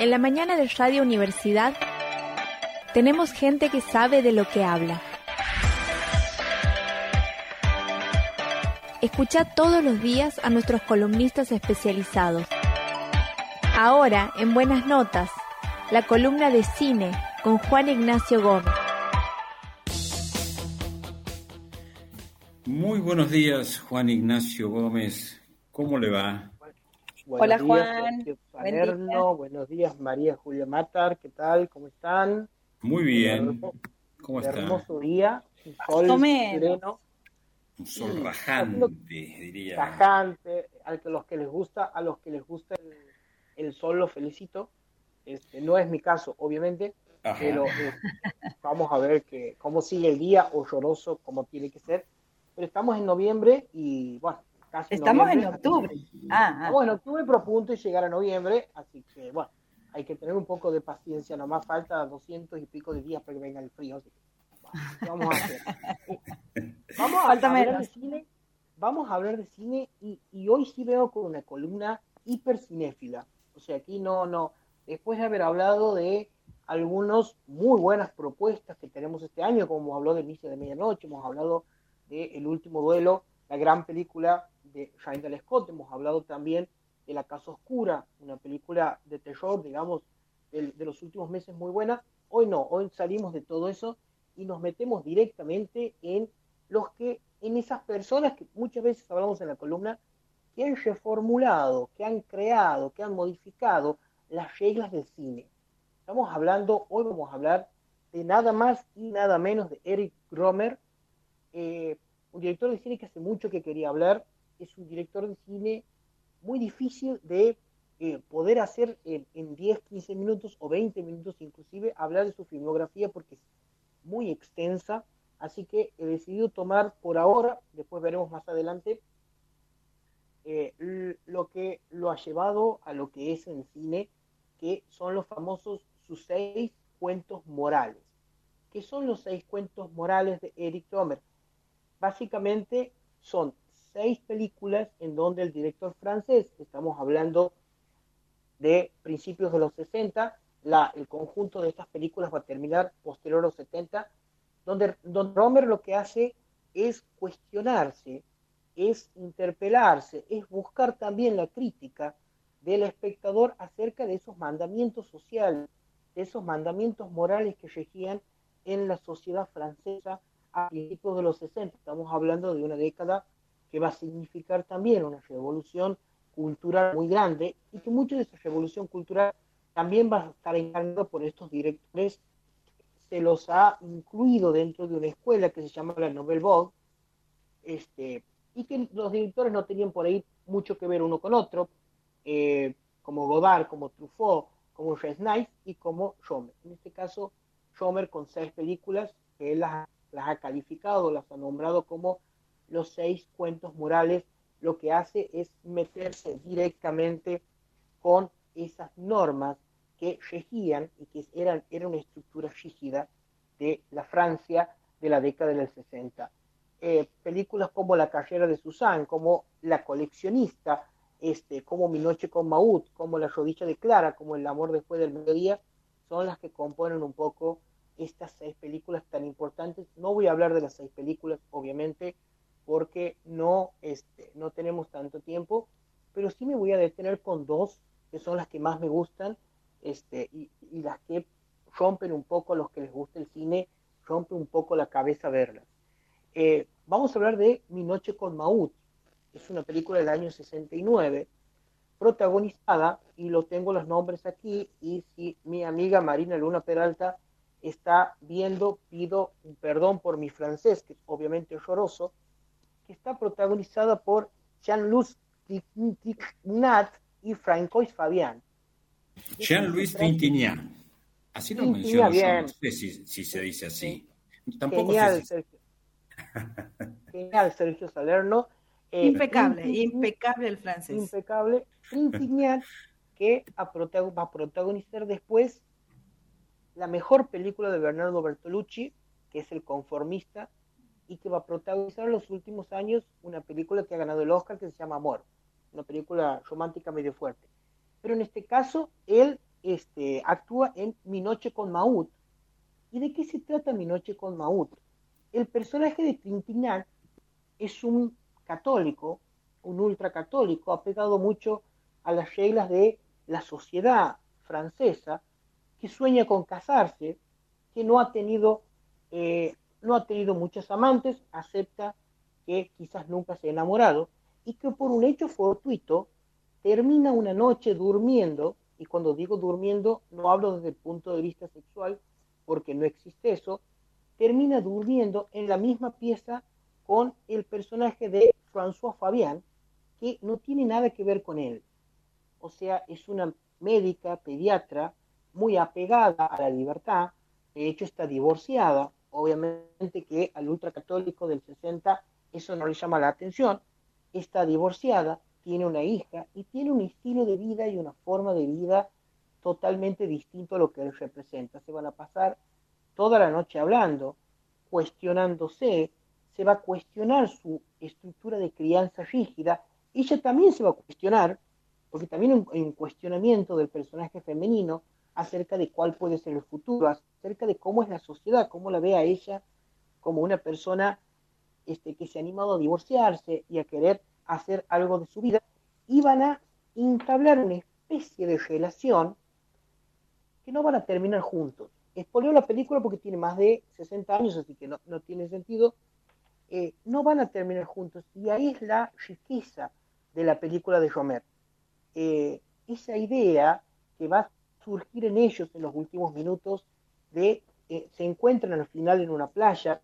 En la mañana de Radio Universidad tenemos gente que sabe de lo que habla. Escucha todos los días a nuestros columnistas especializados. Ahora, en Buenas Notas, la columna de cine con Juan Ignacio Gómez. Muy buenos días, Juan Ignacio Gómez. ¿Cómo le va? Hola, Juan. Buenos días, María Julia Matar. ¿Qué tal? ¿Cómo están? Muy bien. ¿Cómo están? Hermoso día. Un sol sereno. Un sol rajante, diría. Rajante. A los que les gusta, a los que les gusta el, sol, lo felicito. Este, no es mi caso, obviamente, pero eh, vamos a ver que, cómo sigue el día, o lloroso como tiene que ser. Pero estamos en noviembre y bueno, casi Estamos en octubre. Ah, ah. Bueno, octubre, pero punto y llegar a noviembre, así que bueno, hay que tener un poco de paciencia, nomás falta 200 y pico de días para que venga el frío. vamos a hacer. vamos a, hablar de cine, vamos a hablar de cine y, y hoy sí veo con una columna hiper cinéfila. O sea, aquí no, no, después de haber hablado de algunas muy buenas propuestas que tenemos este año, como habló de Misa de Medianoche, hemos hablado de El Último Duelo, la gran película de Randall Scott, hemos hablado también de La Casa Oscura, una película de terror, digamos, de, los últimos meses muy buena. Hoy no, hoy salimos de todo eso y nos metemos directamente en los que, en esas personas que muchas veces hablamos en la columna, que han reformulado, que han creado, que han modificado las reglas del cine. Estamos hablando, hoy vamos a hablar de nada más y nada menos de Eric Romer, eh, un director de cine que hace mucho que quería hablar, es un director de cine muy difícil de eh, poder hacer en, 10, 15 minutos o 20 minutos inclusive, hablar de su filmografía porque es muy extensa, así que he decidido tomar por ahora, después veremos más adelante, eh, lo que lo ha llevado a lo que es en cine, que son los famosos sus seis cuentos morales. ¿Qué son los seis cuentos morales de Eric Romer? Básicamente son seis películas en donde el director francés, estamos hablando de principios de los 60, la, el conjunto de estas películas va a terminar posterior a los 70, donde Don Romer lo que hace es cuestionarse, es interpelarse, es buscar también la crítica del espectador acerca de esos mandamientos sociales, de esos mandamientos morales que regían en la sociedad francesa a principios de los 60. Estamos hablando de una década que va a significar también una revolución cultural muy grande y que mucho de esa revolución cultural también va a estar encarnado por estos directores. Se los ha incluido dentro de una escuela que se llama la Nouvelle Vague, este, y que los directores no tenían por ahí mucho que ver uno con otro, eh, como Godard, como Truffaut, como Resnais y como Schomer. En este caso, Schomer con seis películas él las ha calificado, las ha nombrado como los seis cuentos morales, lo que hace es meterse directamente con esas normas que regían y que eran, era una estructura rígida de la Francia de la década del 60. Eh, películas como La carrera de Susan, como La coleccionista, este, como Mi noche con Maud, como La rodilla de Clara, como El amor después del mediodía, son las que componen un poco estas seis películas tan importantes. No voy a hablar de las seis películas, obviamente, porque no, este, no tenemos tanto tiempo, pero sí me voy a detener con dos, que son las que más me gustan, este, y, las que rompen un poco a los que les gusta el cine, rompen un poco la cabeza verlas. Eh, vamos a hablar de Mi Noche con Maud, es una película del año 69, protagonizada, y lo tengo los nombres aquí, y si mi amiga Marina Luna Peralta está viendo, pido un perdón por mi francés, que obviamente es lloroso, está protagonizada por Jean-Louis Trintignant y Francois Fabián. Jean-Louis Trintignant. Así lo menciono no sé si, se dice así. Genial, Sergio. Genial, Sergio Salerno. Eh, impecable, impecable el francés. Impecable. Trintignant, que va a protagonizar después la mejor película de Bernardo Bertolucci, que es El Conformista, y que va a protagonizar en los últimos años una película que ha ganado el Oscar que se llama Amor, una película romántica medio fuerte. Pero en este caso, él este, actúa en Mi Noche con Maud. ¿Y de qué se trata Mi Noche con Maud? El personaje de Trintignant es un católico, un ultracatólico, ha pegado mucho a las reglas de la sociedad francesa, que sueña con casarse, que no ha tenido, eh, no ha tenido muchos amantes, acepta que quizás nunca se ha enamorado, y que por un hecho fortuito termina una noche durmiendo, y cuando digo durmiendo no hablo desde el punto de vista sexual, porque no existe eso, termina durmiendo en la misma pieza con el personaje de François Fabian, que no tiene nada que ver con él. O sea, es una médica, pediatra, muy apegada a la libertad, de hecho está divorciada, obviamente que al ultracatólico del 60 eso no le llama la atención, está divorciada, tiene una hija y tiene un estilo de vida y una forma de vida totalmente distinto a lo que representa. Se van a pasar toda la noche hablando, cuestionándose, se va a cuestionar su estructura de crianza rígida, ella también se va a cuestionar, porque también hay un cuestionamiento del personaje femenino acerca de cuál puede ser el futuro, acerca de cómo es la sociedad, cómo la ve a ella como una persona este, que se ha animado a divorciarse y a querer hacer algo de su vida, y van a entablar una especie de relación que no van a terminar juntos. Expolió la película porque tiene más de 60 años, así que no, tiene sentido. Eh, no van a terminar juntos. Y ahí es la riqueza de la película de Romer. Eh, esa idea que va surgir en ellos en los últimos minutos de eh, se encuentran al final en una playa,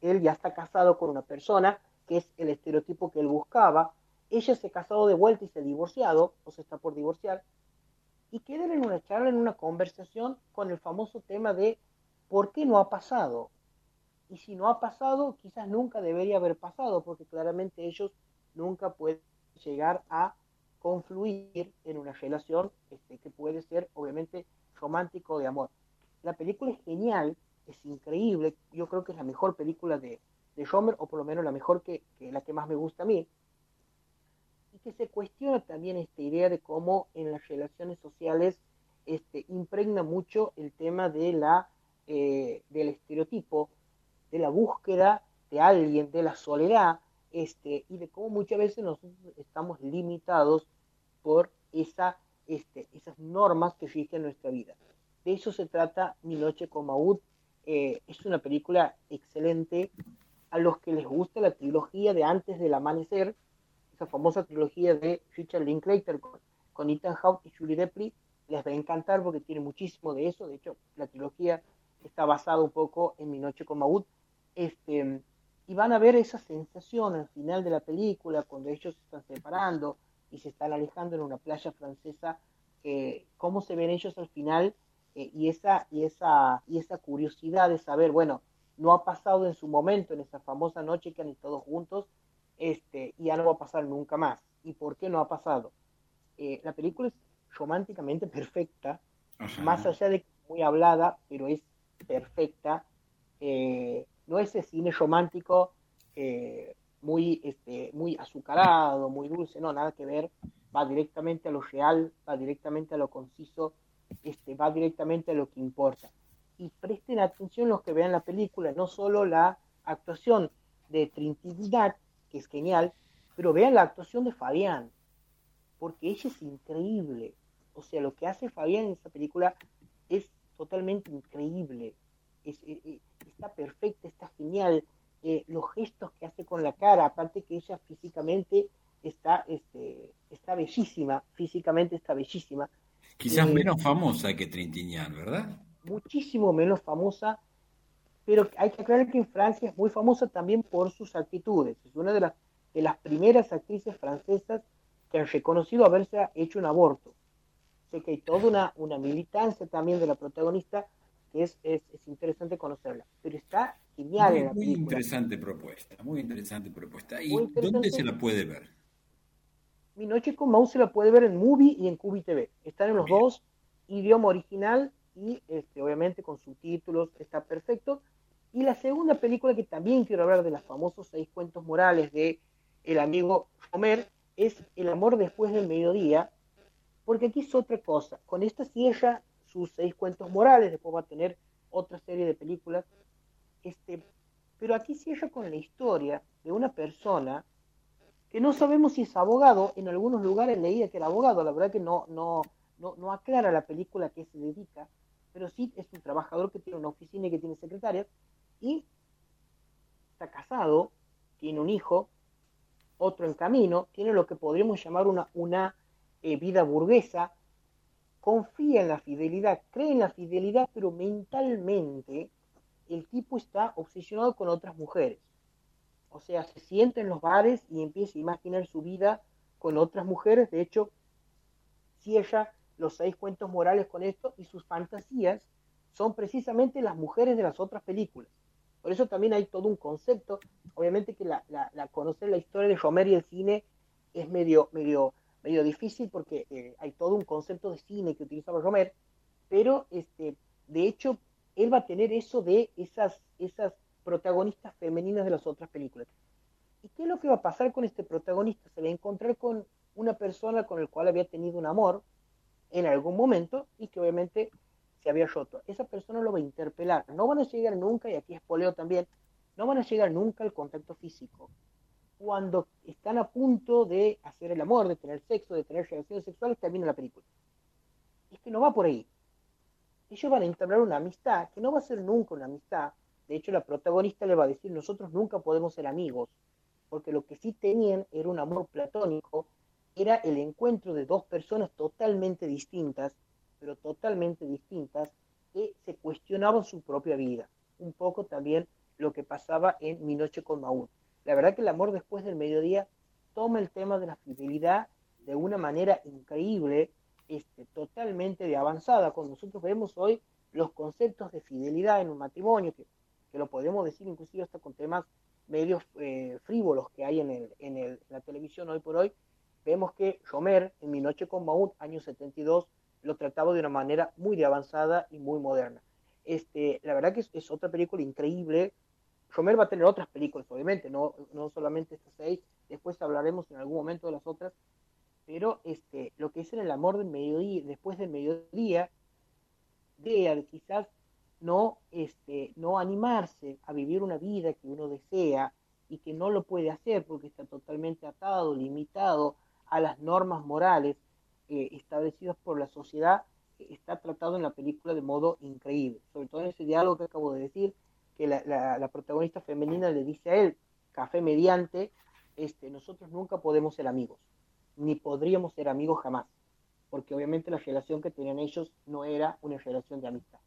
él ya está casado con una persona, que es el estereotipo que él buscaba, ella se ha casado de vuelta y se ha divorciado, o se está por divorciar, y quedan en una charla, en una conversación con el famoso tema de por qué no ha pasado. Y si no ha pasado, quizás nunca debería haber pasado, porque claramente ellos nunca pueden llegar a confluir en una relación este, que puede ser obviamente romántico de amor. La película es genial, es increíble, yo creo que es la mejor película de, de o por lo menos la mejor que, que la que más me gusta a mí y que se cuestiona también esta idea de cómo en las relaciones sociales este, impregna mucho el tema de la, eh, del estereotipo, de la búsqueda de alguien, de la soledad, este, y de cómo muchas veces nosotros estamos limitados por esa, este, esas normas que rigen nuestra vida. De eso se trata Mi Noche con Maud. Eh, es una película excelente. A los que les gusta la trilogía de Antes del Amanecer, famosa trilogía de Richard Linklater con, Ethan Hawke y Julie Depli, les va a encantar porque tiene muchísimo de eso. De hecho, la trilogía está basada un poco en Mi Noche con Maud. Este, y van a ver esa sensación al final de la película, cuando ellos se están separando y se están alejando en una playa francesa, eh, cómo se ven ellos al final eh, y, esa, y, esa, y esa curiosidad de saber, bueno, no ha pasado en su momento, en esa famosa noche que han estado juntos, este, y ya no va a pasar nunca más. ¿Y por qué no ha pasado? Eh, la película es románticamente perfecta, más allá de que muy hablada, pero es perfecta. Eh, no es ese cine romántico eh, muy, este, muy azucarado, muy dulce, no, nada que ver. Va directamente a lo real, va directamente a lo conciso, este, va directamente a lo que importa. Y presten atención los que vean la película, no solo la actuación de Trinidad, que es genial, pero vean la actuación de Fabián, porque ella es increíble. O sea, lo que hace Fabián en esta película es totalmente increíble. Eh, eh, está perfecta, está genial. Eh, los gestos que hace con la cara, aparte que ella físicamente está, este, está bellísima, físicamente está bellísima. Quizás menos famosa que Trintignant, ¿verdad? Muchísimo menos famosa, pero hay que aclarar que en Francia es muy famosa también por sus actitudes. Es una de las, de las primeras actrices francesas que han reconocido haberse hecho un aborto. Sé que hay toda una, una militancia también de la protagonista que es, es, interesante conocerla. Pero está genial. Muy, en la muy interesante propuesta, muy interesante propuesta. ¿Y dónde se la puede ver? Mi Noche con Mouse se la puede ver en Movie y en Cubi TV. Están en los dos, idioma original y este, obviamente con subtítulos, está perfecto. Y la segunda película que también quiero hablar de los famosos seis cuentos morales de el amigo Homer es El amor después del mediodía, Porque aquí es otra cosa. Con esta cierra sus seis cuentos morales, después va a tener otra serie de películas. Este, pero aquí cierra con la historia de una persona que no sabemos si es abogado, en algunos lugares leía que era abogado, la verdad que no, no, no, no aclara la película a qué se dedica, pero sí es un trabajador que tiene una oficina y que tiene secretarias, y está casado, tiene un hijo, otro en camino, tiene lo que podríamos llamar una, una eh, vida burguesa, confía en la fidelidad, cree en la fidelidad, pero mentalmente el tipo está obsesionado con otras mujeres. O sea, se sienta en los bares y empieza a imaginar su vida con otras mujeres. De hecho, cierra los seis cuentos morales con esto y sus fantasías son precisamente las mujeres de las otras películas. Por eso también hay todo un concepto. Obviamente que la, conocer la historia de Romer y el cine es medio, medio, medio difícil porque eh, hay todo un concepto de cine que utilizaba Romer, pero este, de hecho él va a tener eso de esas, esas protagonistas femeninas de las otras películas. ¿Y qué es lo que va a pasar con este protagonista? Se va a encontrar con una persona con la cual había tenido un amor en algún momento y que obviamente se había roto. Esa persona lo va a interpelar. No van a llegar nunca, y aquí es poleo también, no van a llegar nunca al contacto físico. Cuando están a punto de hacer el amor, de tener sexo, de tener relaciones sexuales, termina la película. Es que no va por ahí. Ellos van a entablar una amistad que no va a ser nunca una amistad, de hecho, la protagonista le va a decir, nosotros nunca podemos ser amigos, porque lo que sí tenían era un amor platónico, era el encuentro de dos personas totalmente distintas, pero totalmente distintas, que se cuestionaban su propia vida. Un poco también lo que pasaba en Mi Noche con Maúl. La verdad que el amor después del mediodía toma el tema de la fidelidad de una manera increíble, este, totalmente de avanzada. Cuando nosotros vemos hoy los conceptos de fidelidad en un matrimonio, que que lo podemos decir inclusive hasta con temas medios eh, frívolos que hay en, el, en, la televisión hoy por hoy, vemos que Romer, en Mi Noche con Maud, año 72, lo trataba de una manera muy de avanzada y muy moderna. Este, la verdad que es, otra película increíble. Romer va a tener otras películas, obviamente, no, no solamente estas seis, después hablaremos en algún momento de las otras, pero este, lo que es en el amor del mediodía, después del mediodía, de quizás no, este, no animarse a vivir una vida que uno desea y que no lo puede hacer porque está totalmente atado, limitado a las normas morales eh, establecidas por la sociedad, está tratado en la película de modo increíble. Sobre todo en ese diálogo que acabo de decir, que la, protagonista femenina le dice a él, café mediante, este, nosotros nunca podemos ser amigos, ni podríamos ser amigos jamás, porque obviamente la relación que tenían ellos no era una relación de amistad.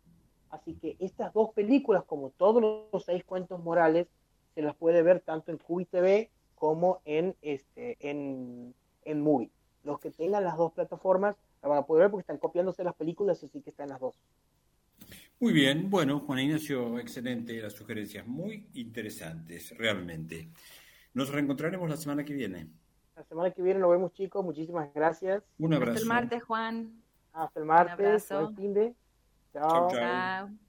Así que estas dos películas, como todos los seis cuentos morales, se las puede ver tanto en QI TV como en, este, en, en Movie. Los que tengan las dos plataformas la van a poder ver porque están copiándose las películas, así que están las dos. Muy bien, bueno, Juan Ignacio, excelente las sugerencias, muy interesantes, realmente. Nos reencontraremos la semana que viene. La semana que viene nos vemos, chicos. Muchísimas gracias. Un abrazo. Hasta el martes, Juan. Hasta el martes. Un abrazo. Buen fin de. Ciao. ciao. ciao.